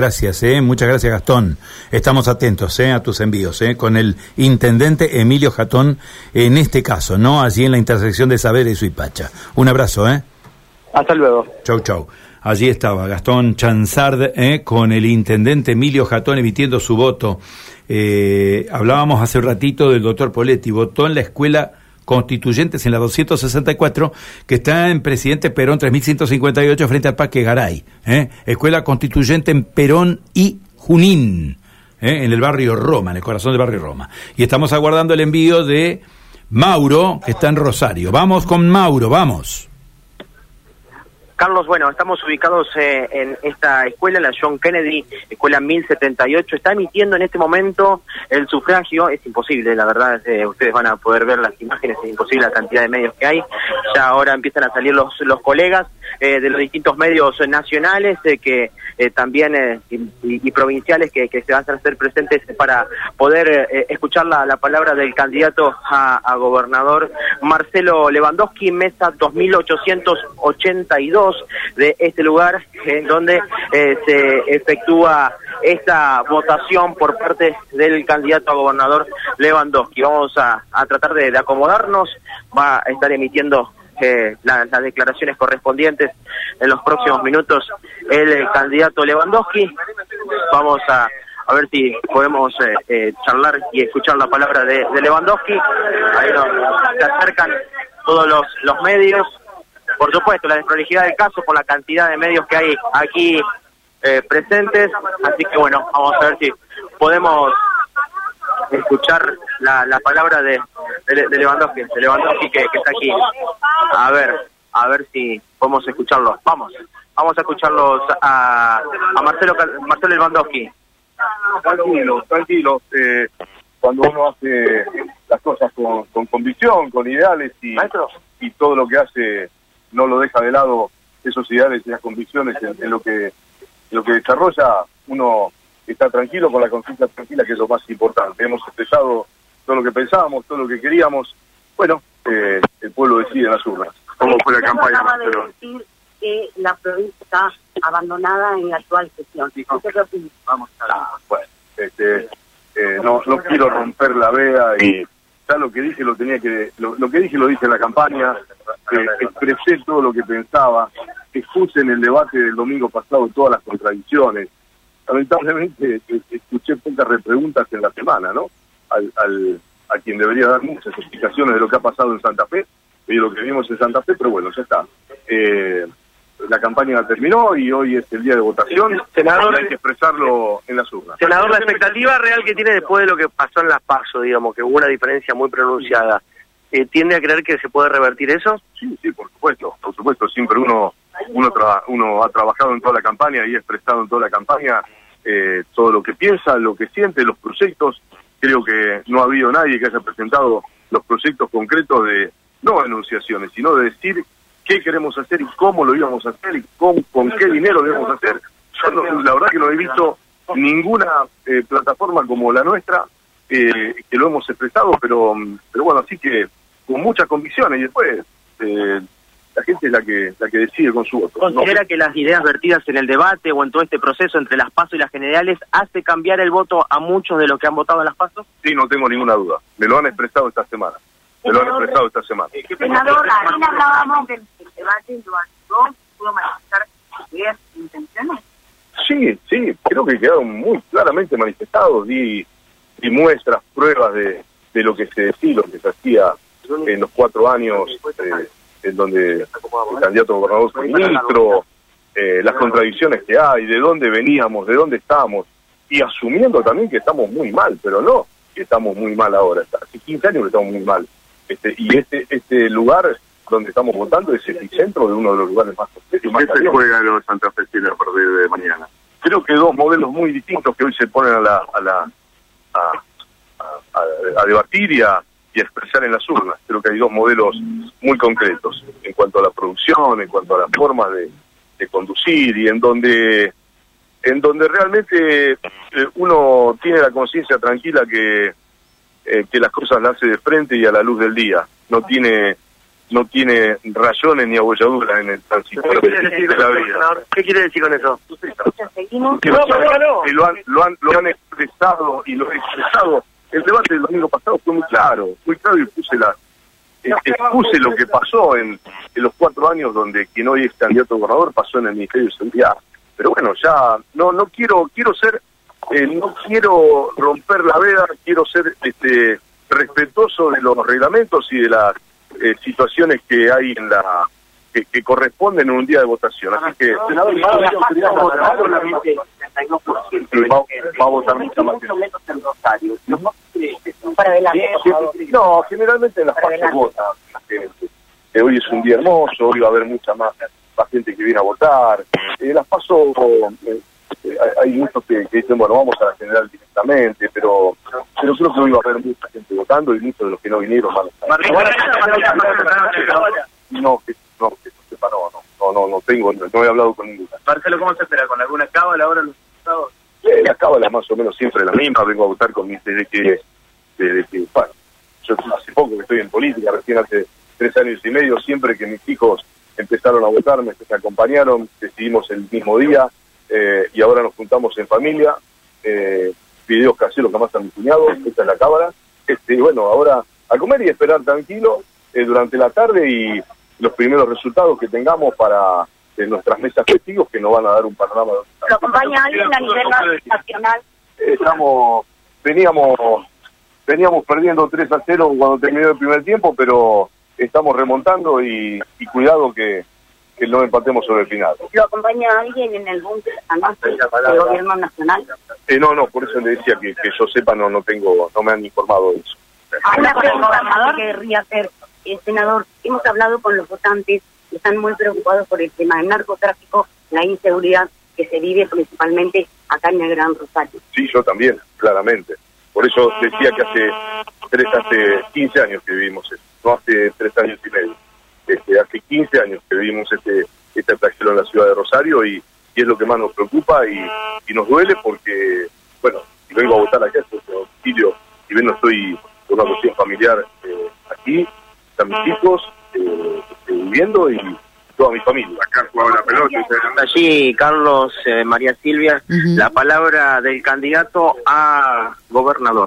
Gracias, eh. muchas gracias Gastón. Estamos atentos eh, a tus envíos eh, con el intendente Emilio Jatón en este caso, ¿no? Allí en la intersección de Saber y Suipacha. Un abrazo, ¿eh? Hasta luego. Chau, chau. Allí estaba Gastón Chanzard eh, con el intendente Emilio Jatón emitiendo su voto. Eh, hablábamos hace un ratito del doctor Poletti, votó en la escuela constituyentes en la 264, que está en Presidente Perón 3158 frente al Parque Garay. ¿eh? Escuela Constituyente en Perón y Junín, ¿eh? en el barrio Roma, en el corazón del barrio Roma. Y estamos aguardando el envío de Mauro, que está en Rosario. Vamos con Mauro, vamos. Carlos, bueno, estamos ubicados eh, en esta escuela, la John Kennedy, escuela 1078. Está emitiendo en este momento el sufragio. Es imposible, la verdad, eh, ustedes van a poder ver las imágenes, es imposible la cantidad de medios que hay. Ya ahora empiezan a salir los, los colegas eh, de los distintos medios nacionales que también y, provinciales que, se van a hacer presentes para poder escuchar la, la, palabra del candidato a, a gobernador Marcelo Lewandowski, mesa 2882 de este lugar en donde eh, se efectúa esta votación por parte del candidato a gobernador Lewandowski. Vamos a, tratar de, acomodarnos, va a estar emitiendo eh, las declaraciones correspondientes en los próximos minutos el candidato Lewandowski. Vamos a, ver si podemos eh, charlar y escuchar la palabra de, Lewandowski. Ahí nos, se acercan todos los, los medios por supuesto, la desprolijidad del caso por la cantidad de medios que hay aquí eh, presentes. Así que bueno, vamos a ver si podemos escuchar la, la palabra de, de, Lewandowski, de Lewandowski que, está aquí. A ver, a ver si podemos escucharlos. Vamos, vamos a escucharlos a, a Marcelo, Marcelo Lewandowski. Tranquilo, tranquilo. Eh, cuando uno hace las cosas con, con convicción, con ideales y, y todo lo que hace no lo deja de lado esos ideales y las convicciones en, lo que lo que desarrolla, uno está tranquilo con la conciencia tranquila, que es lo más importante. Hemos expresado todo lo que pensábamos, todo lo que queríamos. Bueno, eh, el pueblo decide en las urnas. ¿Cómo fue la campaña? Acaba de decir que la provincia está abandonada en la actual gestión. Vamos a bueno, este, eh, no, no quiero romper la vea y ya lo que dije lo tenía que lo, lo que dije lo dije en la campaña expresé todo lo que pensaba, expuse en el debate del domingo pasado todas las contradicciones. Lamentablemente escuché pocas repreguntas en la semana, ¿no? Al, al, a quien debería dar muchas explicaciones de lo que ha pasado en Santa Fe y de lo que vimos en Santa Fe, pero bueno, ya está. Eh, la campaña terminó y hoy es el día de votación. Senador, hay que expresarlo en las urnas. Senador, la expectativa real que tiene después de lo que pasó en las PASO, digamos, que hubo una diferencia muy pronunciada. Eh, ¿tiende a creer que se puede revertir eso? Sí, sí, por supuesto, por supuesto, siempre uno uno, uno ha trabajado en toda la campaña y ha expresado en toda la campaña eh, todo lo que piensa, lo que siente, los proyectos. Creo que no ha habido nadie que haya presentado los proyectos concretos de, no enunciaciones, sino de decir qué queremos hacer y cómo lo íbamos a hacer y con, con qué dinero lo íbamos a hacer. Yo la verdad que no he visto ninguna eh, plataforma como la nuestra que lo hemos expresado, pero, pero bueno, así que con muchas convicciones y después eh, la gente es la que la que decide con su voto. ¿Considera que las ideas vertidas en el debate o en todo este proceso entre las PASO y las generales hace cambiar el voto a muchos de los que han votado en las PASO? Sí, no tengo ninguna duda. Me lo han expresado esta semana. Me lo han expresado esta semana. Senador, también hablábamos del debate, lo ¿pudo manifestar ideas intenciones? Sí, sí, creo que quedaron muy claramente manifestados. Di, di muestras, pruebas de, de lo que se decía, lo que se hacía en los cuatro años eh, en donde el candidato gobernador fue ministro, eh, las contradicciones que hay, de dónde veníamos, de dónde estamos, y asumiendo también que estamos muy mal, pero no que estamos muy mal ahora, hace 15 años que estamos muy mal. Este, y este este lugar donde estamos votando es el epicentro de uno de los lugares más ¿Y qué se juega los santafesinos a partir de mañana? Creo que dos modelos muy distintos que hoy se ponen a la a la a, a debatir y a, y expresar en las urnas. Creo que hay dos modelos muy concretos en cuanto a la producción, en cuanto a las formas de, conducir y en donde en donde realmente eh, uno tiene la conciencia tranquila que, eh, que las cosas las hace de frente y a la luz del día. No tiene no tiene rayones ni abolladuras en el tránsito ¿Qué? ¿Qué quiere decir con eso? Que, No, lo, han, lo, han, lo han expresado y lo he expresado. El debate del domingo pasado fue muy claro, muy claro y puse la eh, expuse lo que pasó en, en los cuatro años donde quien hoy es candidato a gobernador pasó en el Ministerio de Seguridad. Pero bueno, ya no no quiero quiero ser eh, no quiero romper la veda, quiero ser este respetuoso de los reglamentos y de las eh, situaciones que hay en la que, que corresponden en un día de votación. Así que va, va a votar mucha más gente. Para adelante, por favor. No, generalmente en las Para pasos adelante. vota la gente. Eh, hoy es un día hermoso, hoy va a haber mucha más, más gente que viene a votar. Eh, las paso, eh, eh, hay hay muchos que, que dicen, bueno, vamos a la general directamente, pero, pero creo que hoy va a haber mucha gente votando y muchos de los que no vinieron van a estar. No, que no, que no sepa, no, no, no, no, no tengo, no, no he hablado con ninguna. Marcelo, ¿cómo se espera? ¿Con alguna cábala ahora los la cábala es más o menos siempre la misma, vengo a votar con desde que, desde que, bueno, yo hace poco que estoy en política, recién hace tres años y medio, siempre que mis hijos empezaron a votar, me, acompañaron, decidimos el mismo día, eh, y ahora nos juntamos en familia, eh, videos caseros que más a mi cuñado, esta es la cámara, este, bueno, ahora a comer y esperar tranquilo eh, durante la tarde y los primeros resultados que tengamos para eh, nuestras mesas testigos que nos van a dar un panorama de ¿Lo acompaña alguien a nivel nacional? estamos veníamos veníamos perdiendo 3 a 0 cuando terminó el primer tiempo pero estamos remontando y, y cuidado que, que no empatemos sobre el final ¿Lo acompaña alguien en el búnker del gobierno nacional? Eh, no no por eso le decía que, que yo sepa no no tengo no me han informado de eso Una pregunta que querría hacer, eh, senador. Hemos hablado con los votantes están muy preocupados por el tema del narcotráfico, la inseguridad que se vive principalmente acá en el Gran Rosario. sí yo también claramente. Por eso decía que hace tres hace 15 años que vivimos esto no hace tres años y medio. Este, hace 15 años que vivimos este este flagelo en la ciudad de Rosario y, y es lo que más nos preocupa y, y nos duele porque bueno si vengo a votar acá es domicilio si bien no estoy por una cuestión familiar eh, aquí están mis hijos viviendo y toda mi familia Acá jugaba la pelota. y se- Allí, Carlos, eh, María Silvia, la palabra del candidato a gobernador.